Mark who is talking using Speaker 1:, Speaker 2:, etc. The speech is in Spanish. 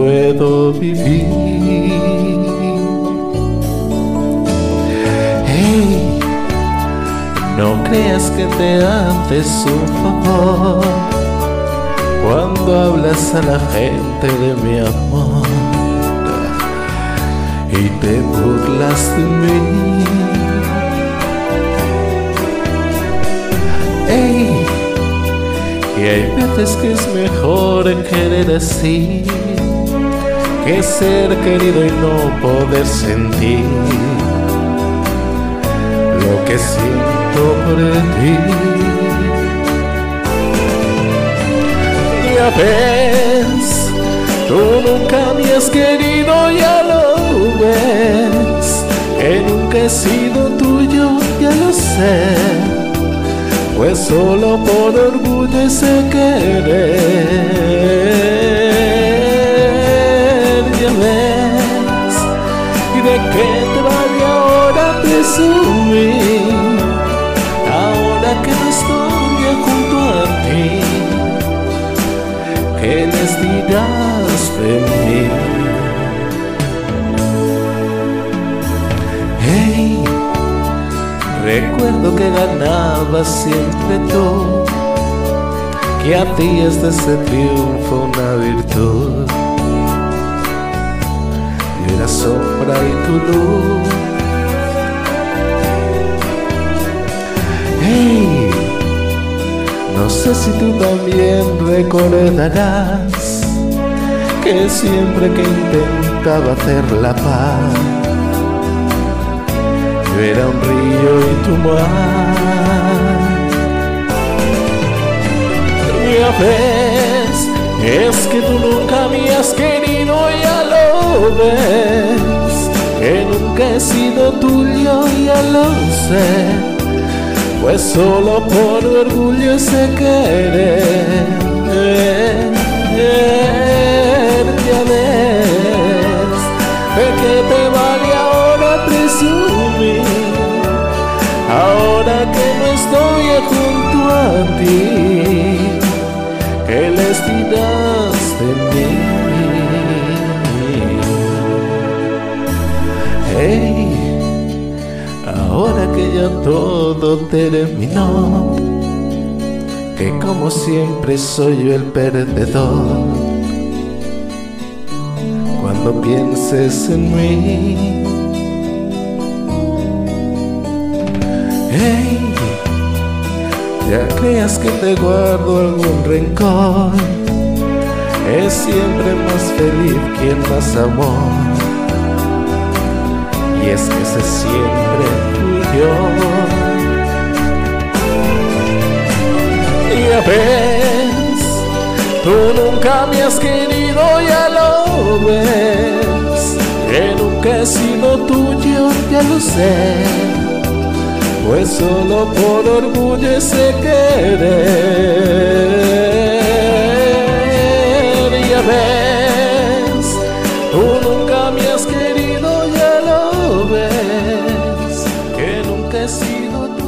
Speaker 1: puedo vivir. Hey, no creas que te haces un favor cuando hablas a la gente de mi amor y te burlas de mí. Ey, y hay veces que es mejor querer así que ser querido y no poder sentir lo que siento por ti. Ya ves, tú nunca me has querido, ya lo ves, que nunca he sido tuyo, ya lo sé, pues solo por orgullo ese querer, qué te vale ahora presumir, ahora que no estoy junto a ti ¿qué les dirás de mí? Hey, recuerdo que ganabas siempre tú, que hacías de ese triunfo una virtud. Sombra y tu luz. Hey, no sé si tú también recordarás que siempre que intentaba hacer la paz, yo era un río y tu mar. Ya ves, es que tú nunca me has querido, ya lo ves, nunca he sido tuyo, ya lo sé pues solo por orgullo ese querer. Ya ves, ¿de qué te vale ahora presumir? Ahora que no estoy junto a ti, ¿qué les Ahora que ya todo terminó, que como siempre soy yo el perdedor. Cuando pienses en mí, hey, ya creas que te guardo algún rencor. Es siempre más feliz quien más amor y es que ese siempre fui yo. Ya ves, tú nunca me has querido, ya lo ves, que nunca he sido tuyo, ya lo sé, pues solo por orgullo ese querer. enlouquecido